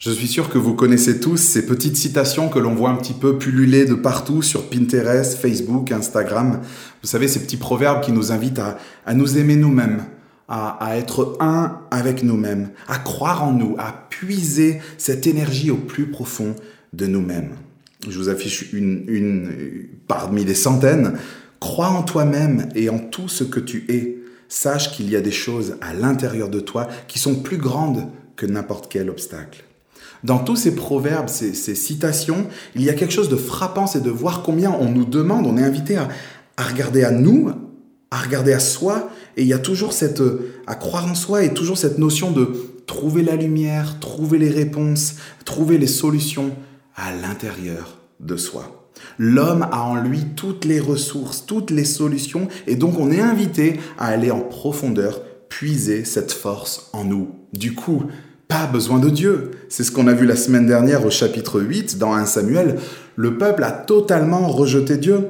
Je suis sûr que vous connaissez tous ces petites citations que l'on voit un petit peu pulluler de partout sur Pinterest, Facebook, Instagram. Vous savez, ces petits proverbes qui nous invitent à, nous aimer nous-mêmes, à, être un avec nous-mêmes, à croire en nous, à puiser cette énergie au plus profond de nous-mêmes. Je vous affiche une, une parmi des centaines. Crois en toi-même et en tout ce que tu es. Sache qu'il y a des choses à l'intérieur de toi qui sont plus grandes que n'importe quel obstacle. Dans tous ces proverbes, ces, citations, il y a quelque chose de frappant, c'est de voir combien on nous demande, on est invité à, regarder à nous, à regarder à soi, et il y a toujours cette, à croire en soi, et toujours cette notion de trouver la lumière, trouver les réponses, trouver les solutions à l'intérieur de soi. L'homme a en lui toutes les ressources, toutes les solutions, et donc on est invité à aller en profondeur, puiser cette force en nous. Du coup, pas besoin de Dieu. C'est ce qu'on a vu la semaine dernière au chapitre 8 dans 1 Samuel. Le peuple a totalement rejeté Dieu.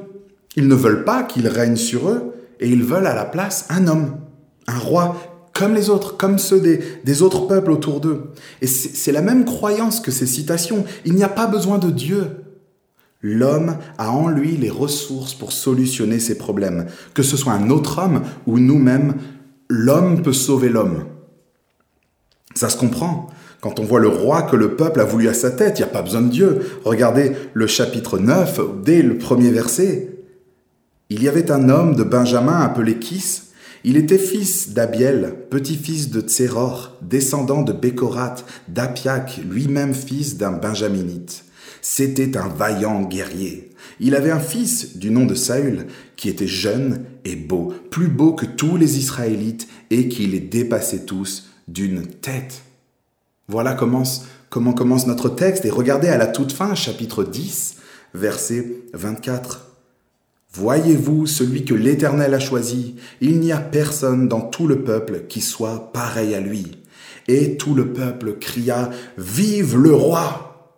Ils ne veulent pas qu'il règne sur eux et ils veulent à la place un homme, un roi comme les autres, comme ceux des, des autres peuples autour d'eux. Et c'est la même croyance que ces citations. Il n'y a pas besoin de Dieu. L'homme a en lui les ressources pour solutionner ses problèmes. Que ce soit un autre homme ou nous-mêmes, l'homme peut sauver l'homme. Ça se comprend. Quand on voit le roi que le peuple a voulu à sa tête, il n'y a pas besoin de Dieu. Regardez le chapitre 9, dès le premier verset. Il y avait un homme de Benjamin appelé Kis. Il était fils d'Abiel, petit-fils de Tséror, descendant de Bécorat, d'Apiac, lui-même fils d'un benjaminite. C'était un vaillant guerrier. Il avait un fils du nom de Saül, qui était jeune et beau, plus beau que tous les Israélites et qui les dépassait tous d'une tête. Voilà comment, commence notre texte et regardez à la toute fin, chapitre 10, verset 24. Voyez-vous celui que l'Éternel a choisi? Il n'y a personne dans tout le peuple qui soit pareil à lui. Et tout le peuple cria Vive le roi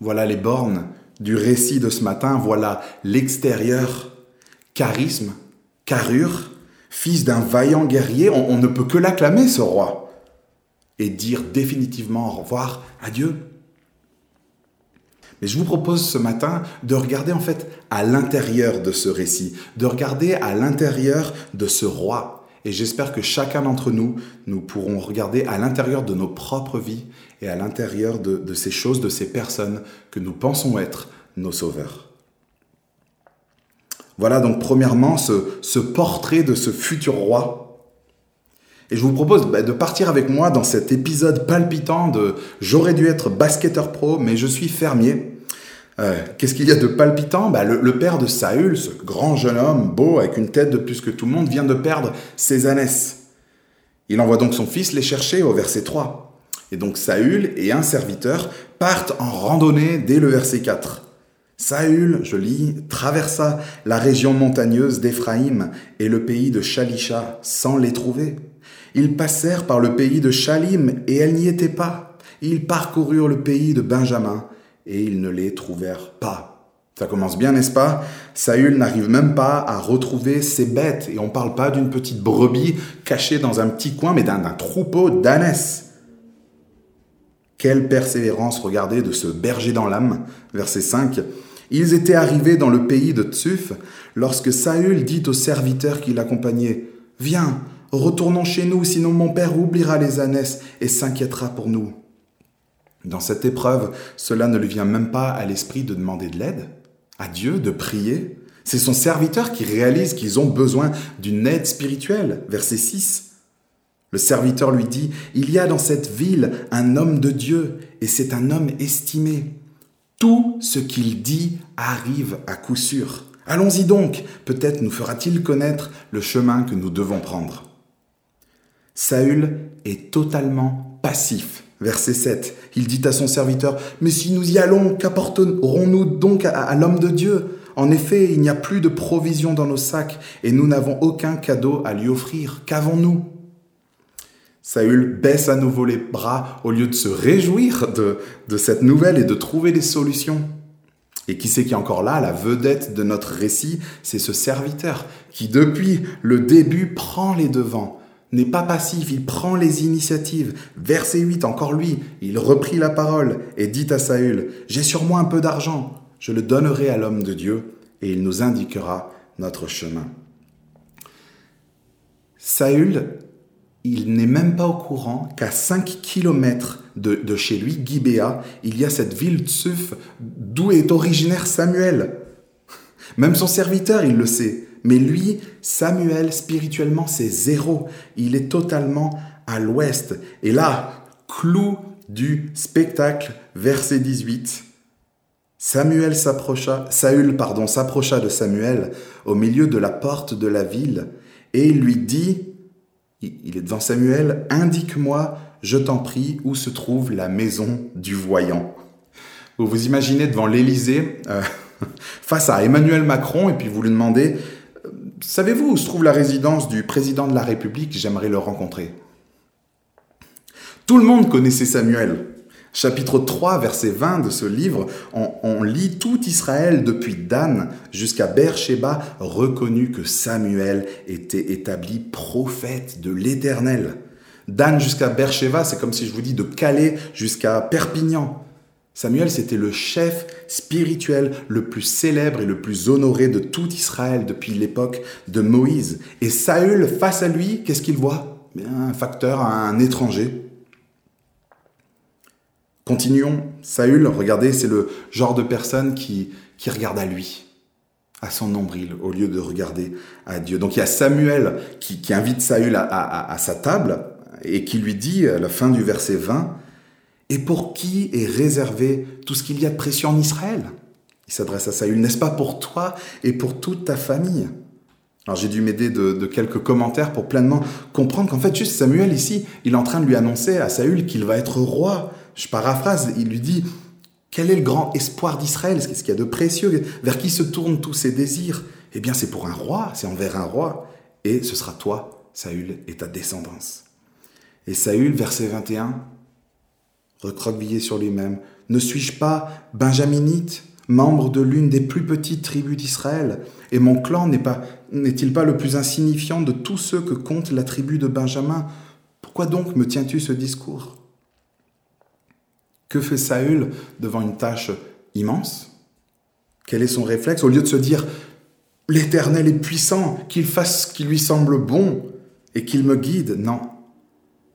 Voilà les bornes du récit de ce matin, voilà l'extérieur, charisme, carrure, fils d'un vaillant guerrier, on, ne peut que l'acclamer, ce roi, et dire définitivement au revoir à Dieu. Mais je vous propose ce matin de regarder en fait à l'intérieur de ce récit, de regarder à l'intérieur de ce roi. Et j'espère que chacun d'entre nous, nous pourrons regarder à l'intérieur de nos propres vies et à l'intérieur de, de ces choses, de ces personnes que nous pensons être nos sauveurs. Voilà donc premièrement ce, portrait de ce futur roi. Et je vous propose bah, de partir avec moi dans cet épisode palpitant de J'aurais dû être basketteur pro, mais je suis fermier. Euh, qu'est-ce qu'il y a de palpitant? Bah, le, père de Saül, ce grand jeune homme, beau, avec une tête de plus que tout le monde, vient de perdre ses ânesses. Il envoie donc son fils les chercher au verset 3. Et donc Saül et un serviteur partent en randonnée dès le verset 4. Saül, je lis, traversa la région montagneuse d'Éphraïm et le pays de Shalisha sans les trouver. Ils passèrent par le pays de Shalim et elles n'y étaient pas. Ils parcoururent le pays de Benjamin et ils ne les trouvèrent pas. Ça commence bien, n'est-ce pas? Saül n'arrive même pas à retrouver ses bêtes et on ne parle pas d'une petite brebis cachée dans un petit coin, mais d'un troupeau d'ânesses. Quelle persévérance, regardez, de ce berger dans l'âme. Verset 5. Ils étaient arrivés dans le pays de Tsuf lorsque Saül dit aux serviteurs qui l'accompagnaient Viens, retournons chez nous, sinon mon père oubliera les ânesses et s'inquiétera pour nous. Dans cette épreuve, cela ne lui vient même pas à l'esprit de demander de l'aide à Dieu, de prier. C'est son serviteur qui réalise qu'ils ont besoin d'une aide spirituelle. Verset 6. Le serviteur lui dit, Il y a dans cette ville un homme de Dieu, et c'est un homme estimé. Tout ce qu'il dit arrive à coup sûr. Allons-y donc, peut-être nous fera-t-il connaître le chemin que nous devons prendre. Saül est totalement passif. Verset 7, il dit à son serviteur, Mais si nous y allons, qu'apporterons-nous donc à, l'homme de Dieu? En effet, il n'y a plus de provisions dans nos sacs, et nous n'avons aucun cadeau à lui offrir. Qu'avons-nous? Saül baisse à nouveau les bras au lieu de se réjouir de, de cette nouvelle et de trouver des solutions. Et qui c'est qui est encore là La vedette de notre récit, c'est ce serviteur qui, depuis le début, prend les devants, n'est pas passif, il prend les initiatives. Verset 8, encore lui, il reprit la parole et dit à Saül, J'ai sur moi un peu d'argent, je le donnerai à l'homme de Dieu, et il nous indiquera notre chemin. Saül, il n'est même pas au courant qu'à 5 kilomètres de, chez lui, Gibéa, il y a cette ville Tsuf d'où est originaire Samuel. Même son serviteur, il le sait. Mais lui, Samuel, spirituellement, c'est zéro. Il est totalement à l'ouest. Et là, clou du spectacle, verset 18. Samuel s'approcha, Saül, pardon, s'approcha de Samuel au milieu de la porte de la ville et lui dit, il est devant Samuel, indique-moi, je t'en prie, où se trouve la maison du voyant. Vous vous imaginez devant l'Élysée, euh, face à Emmanuel Macron, et puis vous lui demandez, savez-vous où se trouve la résidence du président de la République? J'aimerais le rencontrer. Tout le monde connaissait Samuel. Chapitre 3, verset 20 de ce livre, on, lit tout Israël depuis Dan jusqu'à Beersheba reconnu que Samuel était établi prophète de l'Éternel. Dan jusqu'à Beersheba, c'est comme si je vous dis de Calais jusqu'à Perpignan. Samuel, c'était le chef spirituel le plus célèbre et le plus honoré de tout Israël depuis l'époque de Moïse. Et Saül, face à lui, qu'est-ce qu'il voit? Un facteur, un étranger. Continuons. Saül, regardez, c'est le genre de personne qui, qui regarde à lui, à son nombril, au lieu de regarder à Dieu. Donc il y a Samuel qui, invite Saül à, à, sa table et qui lui dit, à la fin du verset 20, Et pour qui est réservé tout ce qu'il y a de précieux en Israël? Il s'adresse à Saül, n'est-ce pas pour toi et pour toute ta famille? Alors j'ai dû m'aider de, de, quelques commentaires pour pleinement comprendre qu'en fait juste Samuel ici, il est en train de lui annoncer à Saül qu'il va être roi, je paraphrase, il lui dit, quel est le grand espoir d'Israël? Qu'est-ce qu'il y a de précieux? Vers qui se tournent tous ses désirs? Eh bien, c'est pour un roi, c'est envers un roi. Et ce sera toi, Saül, et ta descendance. Et Saül, verset 21, recroquevillé sur lui-même, ne suis-je pas benjaminite, membre de l'une des plus petites tribus d'Israël? Et mon clan n'est pas, n'est-il pas le plus insignifiant de tous ceux que compte la tribu de Benjamin? Pourquoi donc me tiens-tu ce discours? Que fait Saül devant une tâche immense? Quel est son réflexe? Au lieu de se dire L'Éternel est puissant, qu'il fasse ce qui lui semble bon et qu'il me guide, non.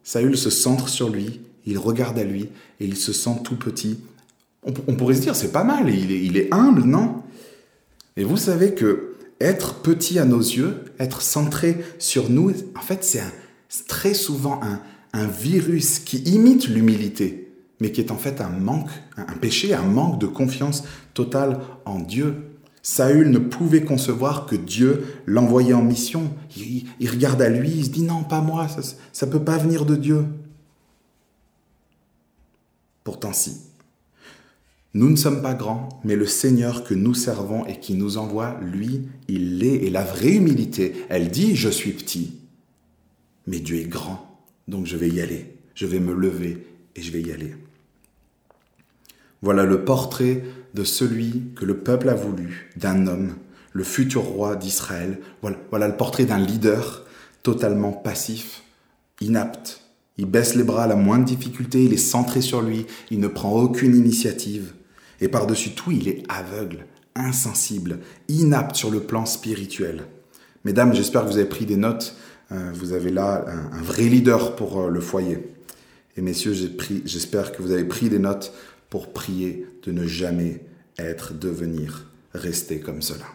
Saül se centre sur lui, il regarde à lui et il se sent tout petit. On, pourrait se dire c'est pas mal, il est, il est humble, non? Et vous savez que être petit à nos yeux, être centré sur nous, en fait c'est très souvent un, un virus qui imite l'humilité mais qui est en fait un manque, un péché, un manque de confiance totale en Dieu. Saül ne pouvait concevoir que Dieu l'envoyait en mission. Il, regarde à lui, il se dit non, pas moi, ça ne peut pas venir de Dieu. Pourtant si. Nous ne sommes pas grands, mais le Seigneur que nous servons et qui nous envoie, lui, il l'est. Et la vraie humilité, elle dit, je suis petit, mais Dieu est grand, donc je vais y aller, je vais me lever et je vais y aller. Voilà le portrait de celui que le peuple a voulu, d'un homme, le futur roi d'Israël. Voilà, le portrait d'un leader totalement passif, inapte. Il baisse les bras à la moindre difficulté, il est centré sur lui, il ne prend aucune initiative. Et par-dessus tout, il est aveugle, insensible, inapte sur le plan spirituel. Mesdames, j'espère que vous avez pris des notes. Euh, vous avez là un, vrai leader pour euh, le foyer. Et messieurs, j'espère que vous avez pris des notes pour prier de ne jamais être, devenir, rester comme cela.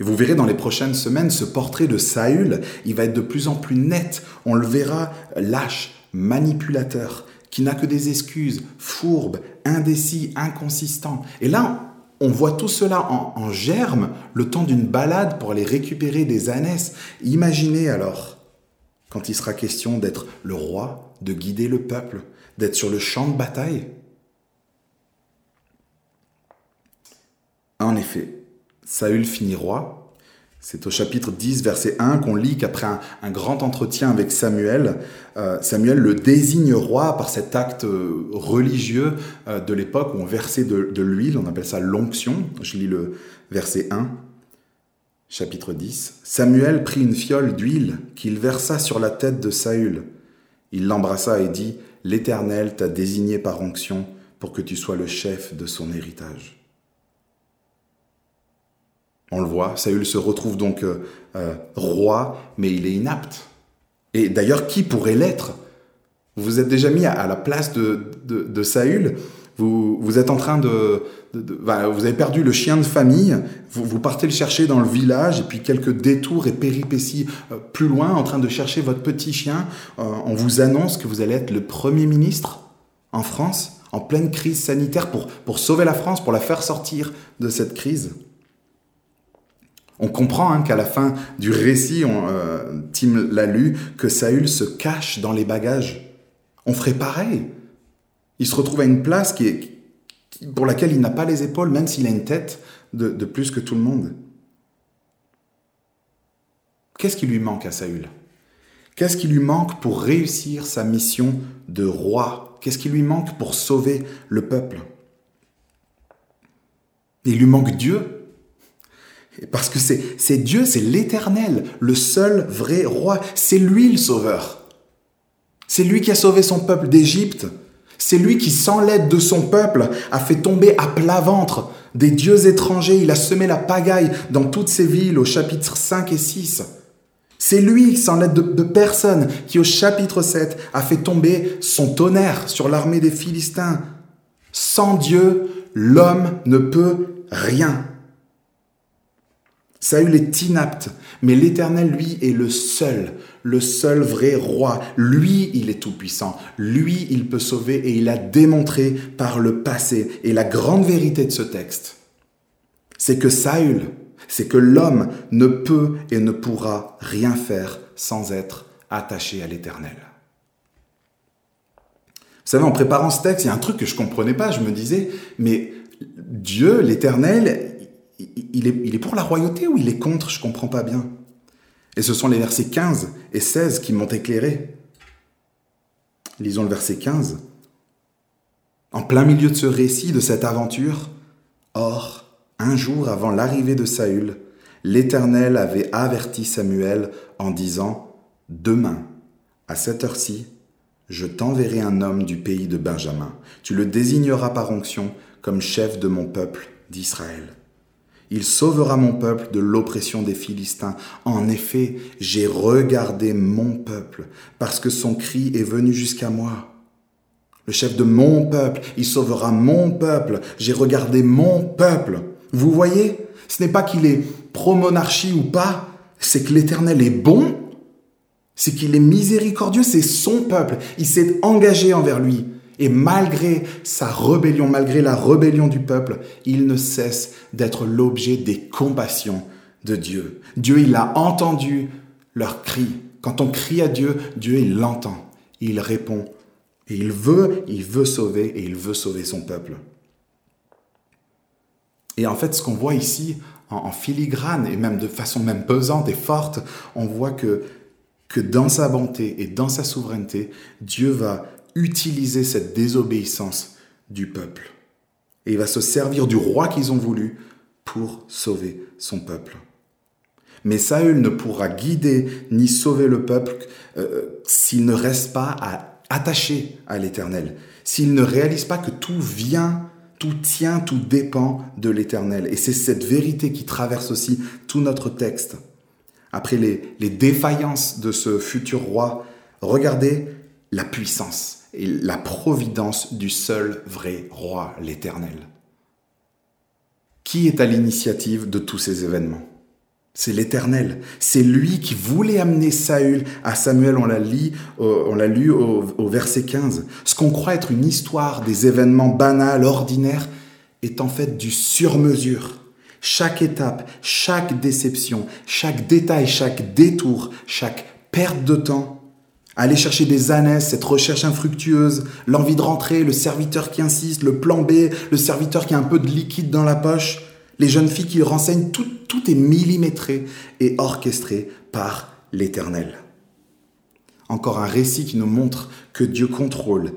Et vous verrez dans les prochaines semaines ce portrait de Saül, il va être de plus en plus net. On le verra lâche, manipulateur, qui n'a que des excuses, fourbe, indécis, inconsistant. Et là, on voit tout cela en, en germe le temps d'une balade pour aller récupérer des ânesses. Imaginez alors, quand il sera question d'être le roi, de guider le peuple, d'être sur le champ de bataille? En effet, Saül finit roi. C'est au chapitre 10, verset 1 qu'on lit qu'après un, grand entretien avec Samuel, euh, Samuel le désigne roi par cet acte euh, religieux euh, de l'époque où on versait de, de l'huile, on appelle ça l'onction. Je lis le verset 1. Chapitre 10 Samuel prit une fiole d'huile qu'il versa sur la tête de Saül. Il l'embrassa et dit L'Éternel t'a désigné par onction pour que tu sois le chef de son héritage. On le voit, Saül se retrouve donc euh, euh, roi, mais il est inapte. Et d'ailleurs, qui pourrait l'être? Vous vous êtes déjà mis à, la place de, de, Saül vous, êtes en train de... vous avez perdu le chien de famille, vous, partez le chercher dans le village, et puis quelques détours et péripéties euh, plus loin, en train de chercher votre petit chien, on vous annonce que vous allez être le Premier ministre en France en pleine crise sanitaire pour, pour sauver la France, pour la faire sortir de cette crise. On comprend hein, qu'à la fin du récit, euh, Tim l'a lu, que Saül se cache dans les bagages. On ferait pareil. Il se retrouve à une place pour laquelle il n'a pas les épaules, même s'il a une tête de, de plus que tout le monde. Qu'est-ce qui lui manque à Saül? Qu'est-ce qui lui manque pour réussir sa mission de roi? Qu'est-ce qui lui manque pour sauver le peuple? Il lui manque Dieu. Parce que c'est Dieu, c'est l'Éternel, le seul vrai roi. C'est lui le sauveur. C'est lui qui a sauvé son peuple d'Égypte. C'est lui qui, sans l'aide de son peuple, a fait tomber à plat ventre des dieux étrangers. Il a semé la pagaille dans toutes ces villes au chapitre 5 et 6. C'est lui, sans l'aide de, personne, qui au chapitre 7 a fait tomber son tonnerre sur l'armée des Philistins. Sans Dieu, l'homme ne peut rien. Saül est inapte, mais l'Éternel, lui, est le seul, le seul vrai roi. Lui, il est tout-puissant. Lui, il peut sauver et il a démontré par le passé. Et la grande vérité de ce texte, c'est que Saül, c'est que l'homme ne peut et ne pourra rien faire sans être attaché à l'éternel. Vous savez, en préparant ce texte, il y a un truc que je ne comprenais pas. Je me disais, mais Dieu, l'éternel, il est, il est pour la royauté ou il est contre? Je ne comprends pas bien. Et ce sont les versets 15 et 16 qui m'ont éclairé. Lisons le verset 15. En plein milieu de ce récit, de cette aventure, Or, un jour avant l'arrivée de Saül, l'Éternel avait averti Samuel en disant, Demain, à cette heure-ci, je t'enverrai un homme du pays de Benjamin. Tu le désigneras par onction comme chef de mon peuple d'Israël. Il sauvera mon peuple de l'oppression des Philistins. En effet, j'ai regardé mon peuple, parce que son cri est venu jusqu'à moi. Le chef de mon peuple, il sauvera mon peuple. J'ai regardé mon peuple. Vous voyez Ce n'est pas qu'il est pro-monarchie ou pas, c'est que l'Éternel est bon, c'est qu'il est miséricordieux, c'est son peuple, il s'est engagé envers lui. Et malgré sa rébellion, malgré la rébellion du peuple, il ne cesse d'être l'objet des compassions de Dieu. Dieu, il a entendu leur cri. Quand on crie à Dieu, Dieu, il l'entend. Il répond. Et il veut, il veut sauver et il veut sauver son peuple. Et en fait, ce qu'on voit ici, en, filigrane, et même de façon même pesante et forte, on voit que, que dans sa bonté et dans sa souveraineté, Dieu va utiliser cette désobéissance du peuple. Et il va se servir du roi qu'ils ont voulu pour sauver son peuple. Mais Saül ne pourra guider ni sauver le peuple euh, s'il ne reste pas attaché à l'Éternel, s'il ne réalise pas que tout vient tout tient, tout dépend de l'Éternel. Et c'est cette vérité qui traverse aussi tout notre texte. Après les défaillances de ce futur roi, regardez la puissance et la providence du seul vrai roi, l'Éternel. Qui est à l'initiative de tous ces événements? C'est l'Éternel. C'est lui qui voulait amener Saül à Samuel. On l'a l'a lu au, verset 15. Ce qu'on croit être une histoire des événements banals, ordinaires, est en fait du sur-mesure. Chaque étape, chaque déception, chaque détail, chaque détour, chaque perte de temps, aller chercher des ânesses, cette recherche infructueuse, l'envie de rentrer, le serviteur qui insiste, le plan B, le serviteur qui a un peu de liquide dans la poche, les jeunes filles qui renseignent, tout, tout est millimétré et orchestré par l'Éternel. Encore un récit qui nous montre que Dieu contrôle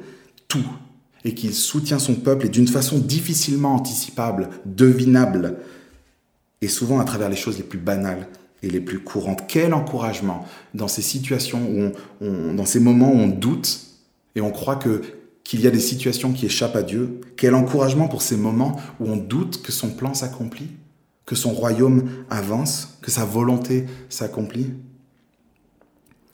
tout et qu'il soutient son peuple et d'une façon difficilement anticipable, devinable. et souvent à travers les choses les plus banales et les plus courantes. Quel encouragement dans ces situations où on, dans ces moments où on doute et on croit qu'il y a des situations qui échappent à Dieu. Quel encouragement pour ces moments où on doute que son plan s'accomplit, que son royaume avance, que sa volonté s'accomplit?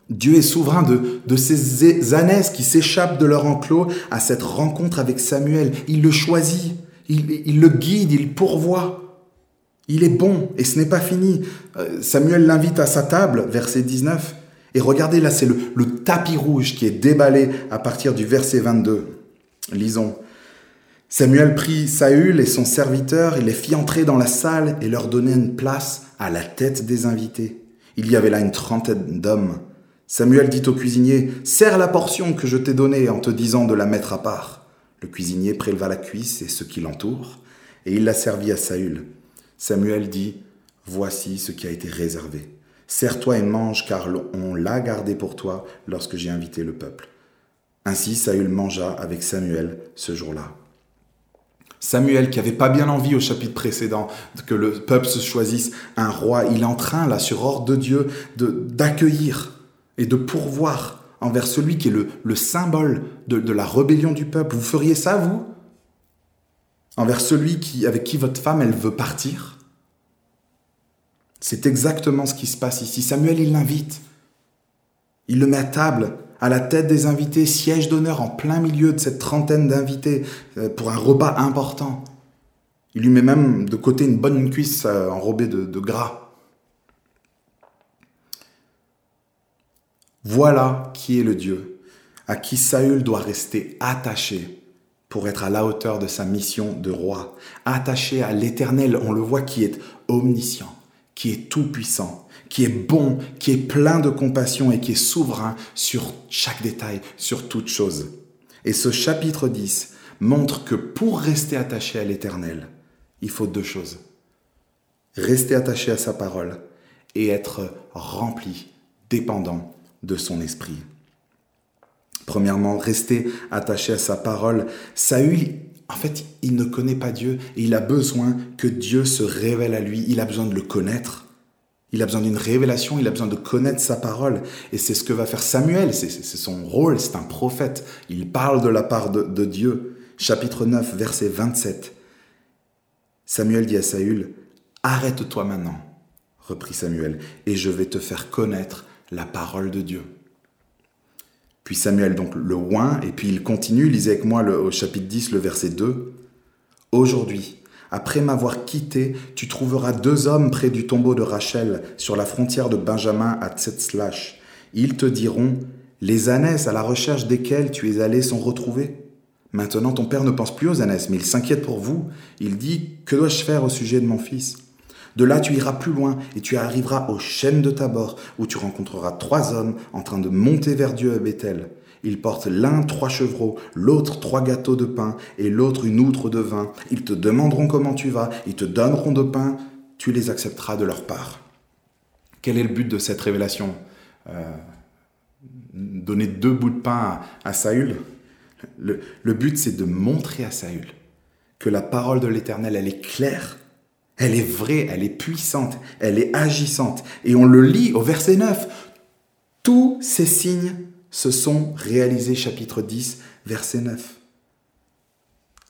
Dieu est souverain de, ces ânesses qui s'échappent de leur enclos à cette rencontre avec Samuel. Il le choisit, il, il le guide, il pourvoit. Il est bon et ce n'est pas fini. Euh, Samuel l'invite à sa table, verset 19. Et regardez là, c'est le, tapis rouge qui est déballé à partir du verset 22. Lisons. Samuel prit Saül et son serviteur et les fit entrer dans la salle et leur donna une place à la tête des invités. Il y avait là une trentaine d'hommes. Samuel dit au cuisinier, Serre la portion que je t'ai donnée en te disant de la mettre à part. Le cuisinier préleva la cuisse et ce qui l'entoure, et il la servit à Saül. Samuel dit, Voici ce qui a été réservé. Serre-toi et mange, car on l'a gardé pour toi lorsque j'ai invité le peuple. Ainsi Saül mangea avec Samuel ce jour-là. Samuel, qui avait pas bien envie au chapitre précédent que le peuple se choisisse un roi, il est en train, là, sur ordre de Dieu, d'accueillir et de pourvoir envers celui qui est le, le symbole de, de, la rébellion du peuple. Vous feriez ça, vous? Envers celui avec qui votre femme, elle veut partir C'est exactement ce qui se passe ici. Samuel, il l'invite. Il le met à table, à la tête des invités, siège d'honneur en plein milieu de cette trentaine d'invités euh, pour un repas important. Il lui met même de côté une bonne cuisse euh, enrobée de gras. Voilà qui est le Dieu à qui Saül doit rester attaché pour être à la hauteur de sa mission de roi, attaché à l'Éternel, on le voit qui est omniscient, qui est tout-puissant, qui est bon, qui est plein de compassion et qui est souverain sur chaque détail, sur toute chose. Et ce chapitre 10 montre que pour rester attaché à l'Éternel, il faut deux choses. Rester attaché à sa parole et être rempli, dépendant de son esprit. Premièrement, rester attaché à sa parole. Saül, en fait, il ne connaît pas Dieu et il a besoin que Dieu se révèle à lui. Il a besoin de le connaître. Il a besoin d'une révélation, il a besoin de connaître sa parole. Et c'est ce que va faire Samuel, c'est son rôle, c'est un prophète. Il parle de la part de, Dieu. Chapitre 9, verset 27. Samuel dit à Saül, Arrête-toi maintenant, reprit Samuel, et je vais te faire connaître la parole de Dieu. Puis Samuel donc le oint, et puis il continue, lisez avec moi au chapitre 10, le verset 2. Aujourd'hui, après m'avoir quitté, tu trouveras deux hommes près du tombeau de Rachel, sur la frontière de Benjamin à Tsetzlash. Ils te diront, les ânesses à la recherche desquelles tu es allé sont retrouvées. Maintenant ton père ne pense plus aux ânesses, mais il s'inquiète pour vous. Il dit, que dois-je faire au sujet de mon fils? De là, tu iras plus loin et tu arriveras aux chênes de Tabor, où tu rencontreras trois hommes en train de monter vers Dieu à Bethel. Ils portent l'un trois chevreaux, l'autre trois gâteaux de pain et l'autre une outre de vin. Ils te demanderont comment tu vas, ils te donneront de pain, tu les accepteras de leur part. Quel est le but de cette révélation? Euh, Donner deux bouts de pain à, Saül? Le, le but, c'est de montrer à Saül que la parole de l'Éternel, elle est claire, elle est vraie, elle est puissante, elle est agissante. Et on le lit au verset 9. Tous ces signes se sont réalisés, chapitre 10, verset 9.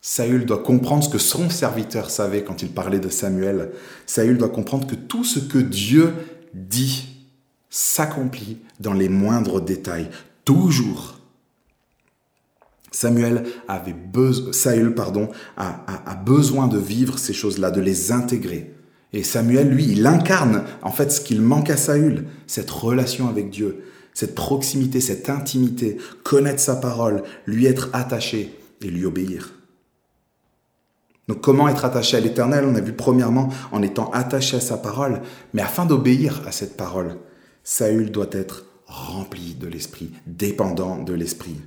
Saül doit comprendre ce que son serviteur savait quand il parlait de Samuel. Saül doit comprendre que tout ce que Dieu dit s'accomplit dans les moindres détails, toujours. Samuel avait besoin, Saül a besoin de vivre ces choses-là, de les intégrer. Et Samuel, lui, il incarne en fait ce qu'il manque à Saül, cette relation avec Dieu, cette proximité, cette intimité, connaître sa parole, lui être attaché et lui obéir. Donc comment être attaché à l'Éternel? On a vu premièrement en étant attaché à sa parole, mais afin d'obéir à cette parole, Saül doit être rempli de l'Esprit, dépendant de l'Esprit.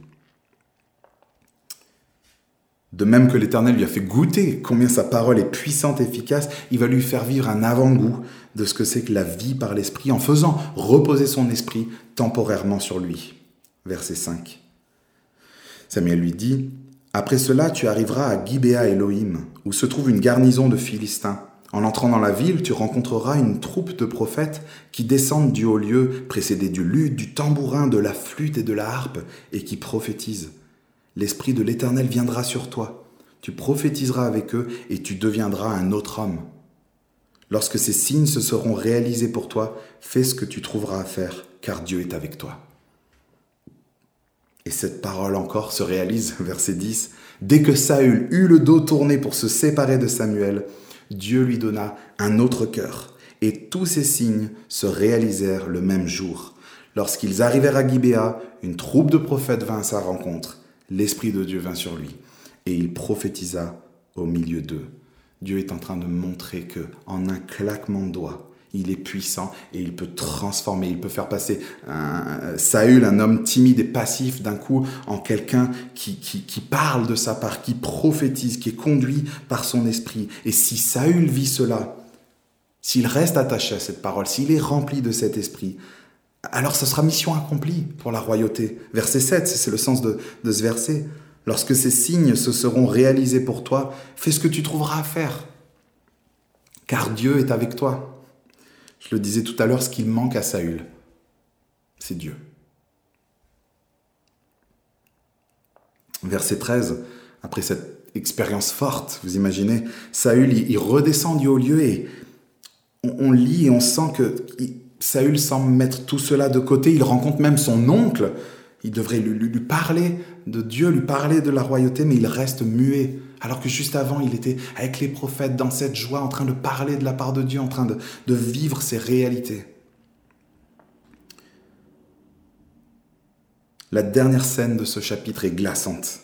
De même que l'Éternel lui a fait goûter combien sa parole est puissante et efficace, il va lui faire vivre un avant-goût de ce que c'est que la vie par l'Esprit en faisant reposer son esprit temporairement sur lui. Verset 5. Samuel lui dit, Après cela tu arriveras à Gibéa Elohim, où se trouve une garnison de Philistins. En entrant dans la ville, tu rencontreras une troupe de prophètes qui descendent du haut lieu, précédés du luth, du tambourin, de la flûte et de la harpe, et qui prophétisent. L'Esprit de l'Éternel viendra sur toi. Tu prophétiseras avec eux et tu deviendras un autre homme. Lorsque ces signes se seront réalisés pour toi, fais ce que tu trouveras à faire, car Dieu est avec toi. Et cette parole encore se réalise, verset 10. Dès que Saül eut le dos tourné pour se séparer de Samuel, Dieu lui donna un autre cœur. Et tous ces signes se réalisèrent le même jour. Lorsqu'ils arrivèrent à Gibéa, une troupe de prophètes vint à sa rencontre. L'Esprit de Dieu vint sur lui, et il prophétisa au milieu d'eux. Dieu est en train de montrer que, en un claquement de doigts, il est puissant et il peut transformer, il peut faire passer un, Saül, un homme timide et passif, d'un coup en quelqu'un qui, qui, qui, parle de sa part, qui prophétise, qui est conduit par son esprit. Et si Saül vit cela, s'il reste attaché à cette parole, s'il est rempli de cet esprit, alors ce sera mission accomplie pour la royauté. Verset 7, c'est le sens de, ce verset. Lorsque ces signes se seront réalisés pour toi, fais ce que tu trouveras à faire. Car Dieu est avec toi. Je le disais tout à l'heure, ce qu'il manque à Saül, c'est Dieu. Verset 13, après cette expérience forte, vous imaginez, Saül, il, redescend du haut lieu et on, lit et on sent que Saül semble mettre tout cela de côté. Il rencontre même son oncle. Il devrait lui, parler de Dieu, lui parler de la royauté, mais il reste muet. Alors que juste avant, il était avec les prophètes dans cette joie, en train de parler de la part de Dieu, en train de, vivre ces réalités. La dernière scène de ce chapitre est glaçante.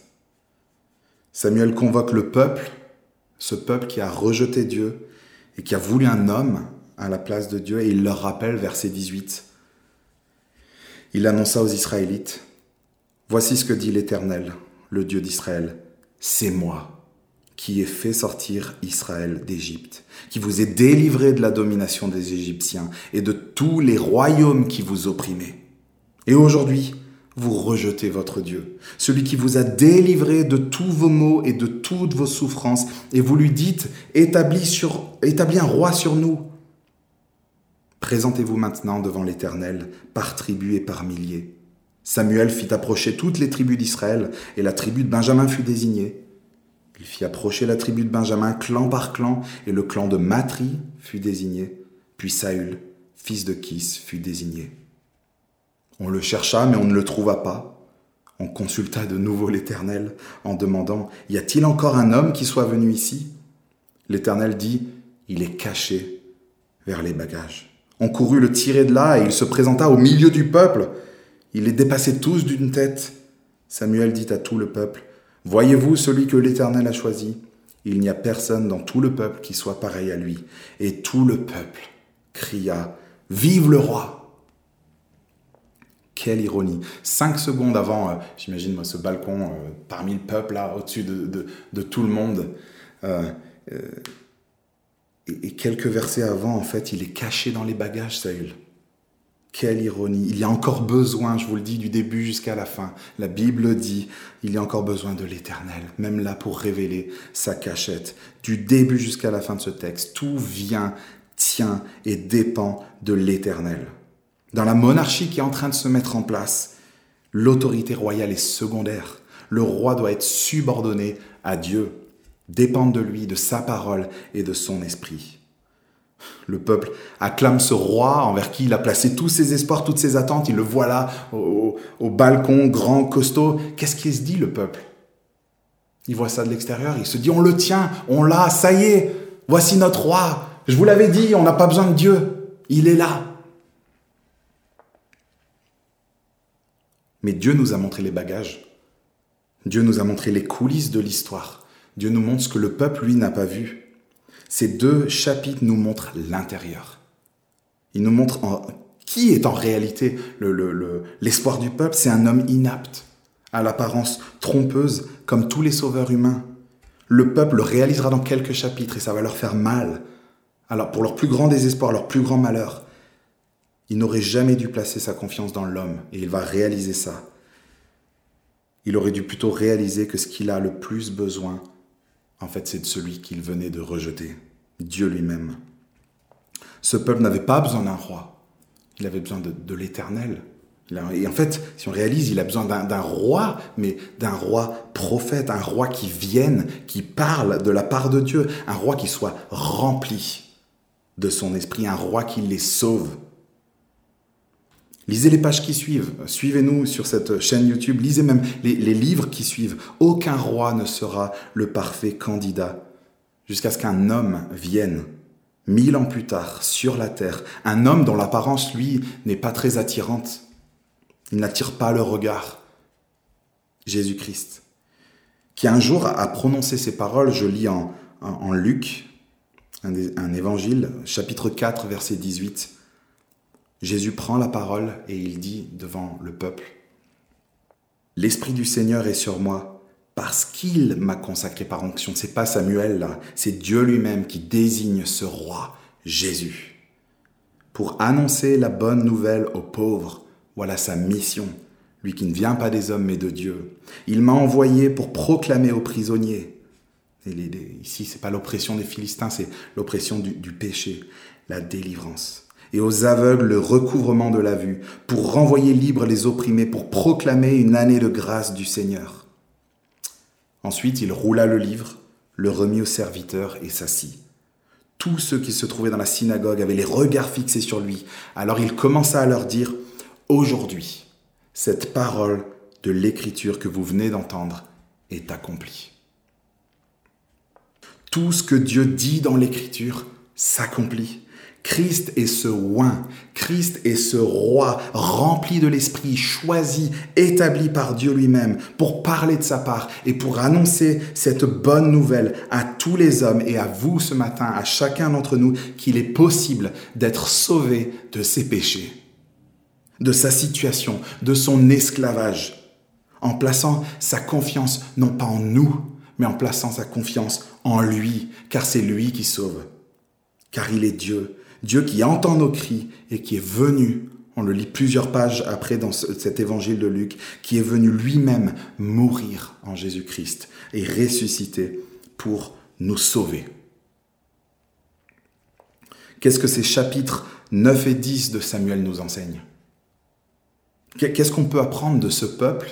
Samuel convoque le peuple, ce peuple qui a rejeté Dieu et qui a voulu un homme à la place de Dieu, et il leur rappelle, verset 18, il annonça aux Israélites, Voici ce que dit l'Éternel, le Dieu d'Israël, c'est moi qui ai fait sortir Israël d'Égypte, qui vous ai délivré de la domination des Égyptiens et de tous les royaumes qui vous opprimaient. Et aujourd'hui, vous rejetez votre Dieu, celui qui vous a délivré de tous vos maux et de toutes vos souffrances, et vous lui dites, établis, établis un roi sur nous. Présentez-vous maintenant devant l'Éternel, par tribu et par milliers. Samuel fit approcher toutes les tribus d'Israël, et la tribu de Benjamin fut désignée. Il fit approcher la tribu de Benjamin clan par clan, et le clan de Matri fut désigné. Puis Saül, fils de Kis, fut désigné. On le chercha, mais on ne le trouva pas. On consulta de nouveau l'Éternel en demandant, Y a-t-il encore un homme qui soit venu ici? L'Éternel dit, Il est caché vers les bagages. On courut le tirer de là, et il se présenta au milieu du peuple. Il les dépassait tous d'une tête. Samuel dit à tout le peuple, Voyez-vous celui que l'Éternel a choisi? Il n'y a personne dans tout le peuple qui soit pareil à lui. Et tout le peuple cria Vive le roi Quelle ironie Cinq secondes avant, euh, j'imagine moi ce balcon euh, parmi le peuple, là, au-dessus de, tout le monde. Euh, et, quelques versets avant, en fait, il est caché dans les bagages, Saül. Quelle ironie. Il y a encore besoin, je vous le dis, du début jusqu'à la fin. La Bible dit, il y a encore besoin de l'éternel, même là pour révéler sa cachette. Du début jusqu'à la fin de ce texte, tout vient, tient et dépend de l'éternel. Dans la monarchie qui est en train de se mettre en place, l'autorité royale est secondaire. Le roi doit être subordonné à Dieu, dépendre de lui, de sa parole et de son esprit. Le peuple acclame ce roi envers qui il a placé tous ses espoirs, toutes ses attentes. Il le voit là, au, balcon, grand, costaud. Qu'est-ce qu'il se dit, le peuple? Il voit ça de l'extérieur, il se dit, on le tient, on l'a, ça y est, voici notre roi. Je vous l'avais dit, on n'a pas besoin de Dieu. Il est là. Mais Dieu nous a montré les bagages. Dieu nous a montré les coulisses de l'histoire. Dieu nous montre ce que le peuple, lui, n'a pas vu. Ces deux chapitres nous montrent l'intérieur. Ils nous montrent qui est en réalité l'espoir du peuple. C'est un homme inapte, à l'apparence trompeuse, comme tous les sauveurs humains. Le peuple le réalisera dans quelques chapitres et ça va leur faire mal. Alors pour leur plus grand désespoir, leur plus grand malheur, il n'aurait jamais dû placer sa confiance dans l'homme et il va réaliser ça. Il aurait dû plutôt réaliser que ce qu'il a le plus besoin, en fait, c'est de celui qu'il venait de rejeter. Dieu lui-même. Ce peuple n'avait pas besoin d'un roi, il avait besoin de, de l'éternel. Et en fait, si on réalise, il a besoin d'un roi, mais d'un roi prophète, un roi qui vienne, qui parle de la part de Dieu, un roi qui soit rempli de son esprit, un roi qui les sauve. Lisez les pages qui suivent, suivez-nous sur cette chaîne YouTube, lisez même les, livres qui suivent. Aucun roi ne sera le parfait candidat jusqu'à ce qu'un homme vienne, mille ans plus tard, sur la terre, un homme dont l'apparence, lui, n'est pas très attirante il n'attire pas le regard. Jésus-Christ, qui un jour a prononcé ces paroles, je lis en, en, Luc, un, un, évangile, chapitre 4, verset 18. Jésus prend la parole et il dit devant le peuple, L'Esprit du Seigneur est sur moi parce qu'il m'a consacré par onction. C'est pas Samuel là, c'est Dieu lui-même qui désigne ce roi, Jésus, pour annoncer la bonne nouvelle aux pauvres voilà sa mission, lui qui ne vient pas des hommes mais de Dieu. Il m'a envoyé pour proclamer aux prisonniers. Et les, les, ici, c'est pas l'oppression des Philistins, c'est l'oppression du, du péché, la délivrance. Et aux aveugles, le recouvrement de la vue, pour renvoyer libres les opprimés, pour proclamer une année de grâce du Seigneur. Ensuite, il roula le livre, le remit aux serviteurs et s'assit. Tous ceux qui se trouvaient dans la synagogue avaient les regards fixés sur lui. Alors il commença à leur dire, Aujourd'hui, cette parole de l'écriture que vous venez d'entendre est accomplie. Tout ce que Dieu dit dans l'écriture s'accomplit. Christ est ce oin, Christ est ce roi rempli de l'Esprit, choisi, établi par Dieu lui-même pour parler de sa part et pour annoncer cette bonne nouvelle à tous les hommes et à vous ce matin, à chacun d'entre nous, qu'il est possible d'être sauvé de ses péchés de sa situation, de son esclavage, en plaçant sa confiance non pas en nous, mais en plaçant sa confiance en lui, car c'est lui qui sauve, car il est Dieu, Dieu qui entend nos cris et qui est venu, on le lit plusieurs pages après dans cet évangile de Luc, qui est venu lui-même mourir en Jésus-Christ et ressusciter pour nous sauver. Qu'est-ce que ces chapitres 9 et 10 de Samuel nous enseignent? Qu'est-ce qu'on peut apprendre de ce peuple,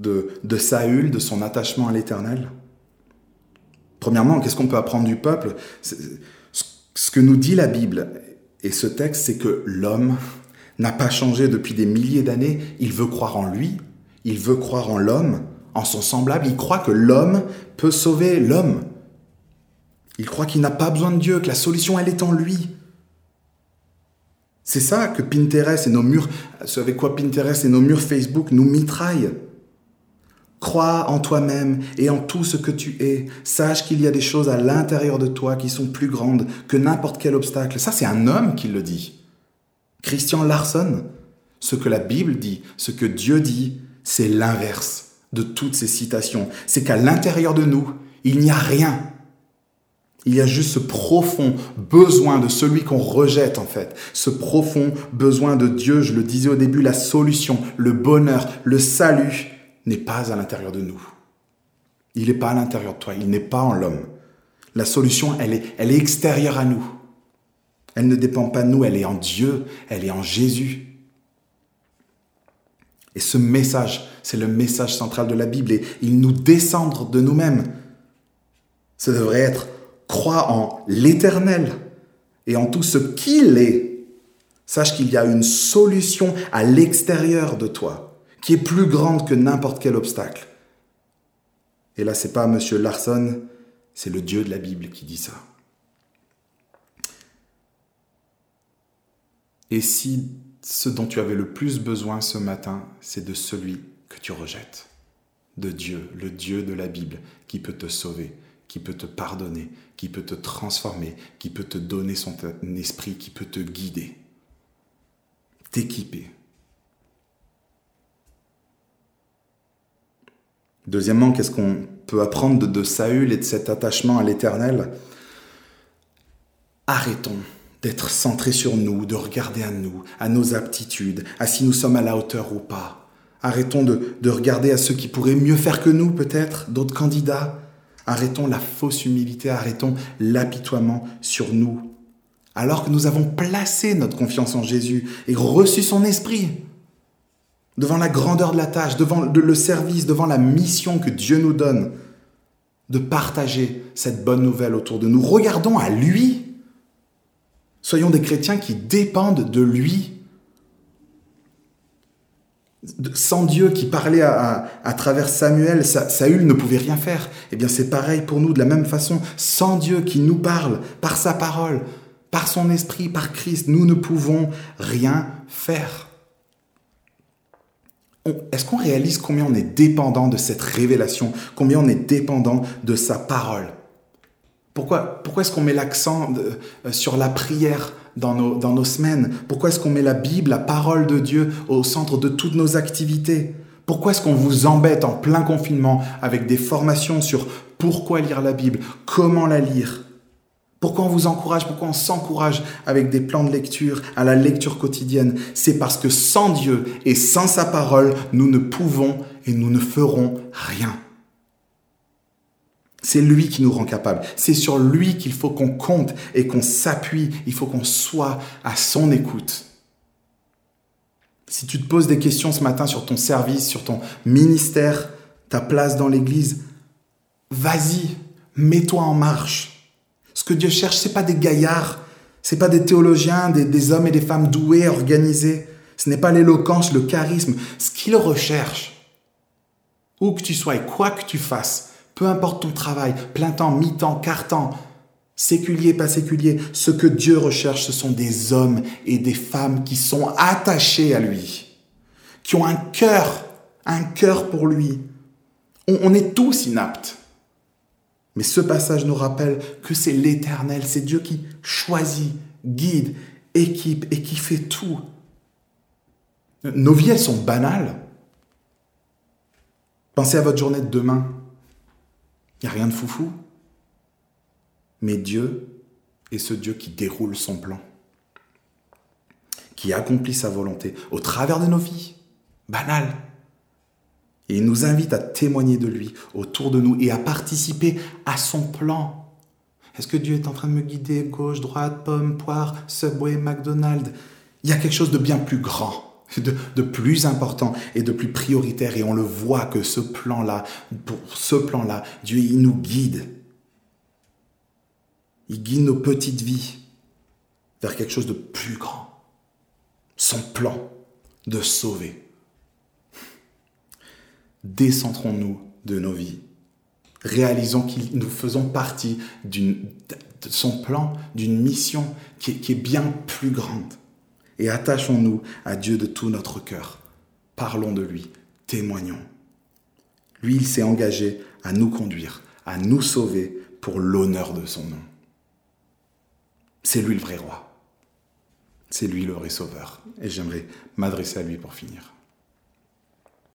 de, de Saül, de son attachement à l'Éternel? Premièrement, qu'est-ce qu'on peut apprendre du peuple? Ce que nous dit la Bible et ce texte, c'est que l'homme n'a pas changé depuis des milliers d'années. Il veut croire en lui, il veut croire en l'homme, en son semblable. Il croit que l'homme peut sauver l'homme. Il croit qu'il n'a pas besoin de Dieu, que la solution, elle est en lui. C'est ça que Pinterest et nos murs, ce avec quoi Pinterest et nos murs Facebook nous mitraillent. Crois en toi-même et en tout ce que tu es. Sache qu'il y a des choses à l'intérieur de toi qui sont plus grandes que n'importe quel obstacle. Ça, c'est un homme qui le dit. Christian Larson. Ce que la Bible dit, ce que Dieu dit, c'est l'inverse de toutes ces citations. C'est qu'à l'intérieur de nous, il n'y a rien il y a juste ce profond besoin de celui qu'on rejette en fait, ce profond besoin de Dieu, je le disais au début, la solution, le bonheur, le salut n'est pas à l'intérieur de nous. Il n'est pas à l'intérieur de toi, il n'est pas en l'homme. La solution, elle est, extérieure à nous. Elle ne dépend pas de nous, elle est en Dieu, elle est en Jésus. Et ce message, c'est le message central de la Bible et il nous descend de nous-mêmes. Ça devrait être crois en l'éternel et en tout ce qu'il est, sache qu'il y a une solution à l'extérieur de toi qui est plus grande que n'importe quel obstacle. Et là, c'est pas monsieur Larson, c'est le Dieu de la Bible qui dit ça. Et si ce dont tu avais le plus besoin ce matin, c'est de celui que tu rejettes, de Dieu, le Dieu de la Bible, qui peut te sauver, qui peut te pardonner, qui peut te transformer, qui peut te donner son esprit, qui peut te guider, t'équiper. Deuxièmement, qu'est-ce qu'on peut apprendre de, Saül et de cet attachement à l'Éternel? Arrêtons d'être centrés sur nous, de regarder à nous, à nos aptitudes, à si nous sommes à la hauteur ou pas. Arrêtons de, de regarder à ceux qui pourraient mieux faire que nous, peut-être, d'autres candidats, Arrêtons la fausse humilité, arrêtons l'apitoiement sur nous. Alors que nous avons placé notre confiance en Jésus et reçu son esprit, devant la grandeur de la tâche, devant le service, devant la mission que Dieu nous donne, de partager cette bonne nouvelle autour de nous. Regardons à lui. Soyons des chrétiens qui dépendent de lui sans Dieu qui parlait à, travers Samuel, Saül ne pouvait rien faire. Eh bien, c'est pareil pour nous de la même façon. Sans Dieu qui nous parle par sa parole, par son esprit, par Christ, nous ne pouvons rien faire. Est-ce qu'on réalise combien on est dépendant de cette révélation, combien on est dépendant de sa parole? Pourquoi, est-ce qu'on met l'accent euh, sur la prière dans nos semaines? Pourquoi est-ce qu'on met la Bible, la parole de Dieu, au centre de toutes nos activités? Pourquoi est-ce qu'on vous embête en plein confinement avec des formations sur pourquoi lire la Bible, comment la lire? Pourquoi on vous encourage, pourquoi on s'encourage avec des plans de lecture, à la lecture quotidienne? C'est parce que sans Dieu et sans sa parole, nous ne pouvons et nous ne ferons rien. C'est lui qui nous rend capables. C'est sur lui qu'il faut qu'on compte et qu'on s'appuie. Il faut qu'on soit à son écoute. Si tu te poses des questions ce matin sur ton service, sur ton ministère, ta place dans l'église, vas-y, mets-toi en marche. Ce que Dieu cherche, c'est pas des gaillards, c'est pas des théologiens, des, hommes et des femmes doués, organisés. Ce n'est pas l'éloquence, le charisme. Ce qu'il recherche, où que tu sois et quoi que tu fasses, peu importe ton travail, plein temps, mi-temps, quart-temps, séculier, pas séculier, ce que Dieu recherche, ce sont des hommes et des femmes qui sont attachés à lui, qui ont un cœur, un cœur pour lui. On, est tous inaptes. Mais ce passage nous rappelle que c'est l'Éternel, c'est Dieu qui choisit, guide, équipe et qui fait tout. Nos vies, elles sont banales. Pensez à votre journée de demain. Il n'y a rien de foufou. Mais Dieu est ce Dieu qui déroule son plan, qui accomplit sa volonté au travers de nos vies, banales. Et il nous invite à témoigner de lui autour de nous et à participer à son plan. Est-ce que Dieu est en train de me guider gauche, droite, pomme, poire, Subway, McDonald's? Il y a quelque chose de bien plus grand de, plus important et de plus prioritaire. Et on le voit que ce plan-là, pour ce plan-là, Dieu, il nous guide. Il guide nos petites vies vers quelque chose de plus grand. Son plan de sauver. Décentrons-nous de nos vies. Réalisons que nous faisons partie de son plan, d'une mission qui est bien plus grande et attachons-nous à Dieu de tout notre cœur. Parlons de lui, témoignons. Lui, il s'est engagé à nous conduire, à nous sauver pour l'honneur de son nom. C'est lui le vrai roi. C'est lui le vrai sauveur. Et j'aimerais m'adresser à lui pour finir.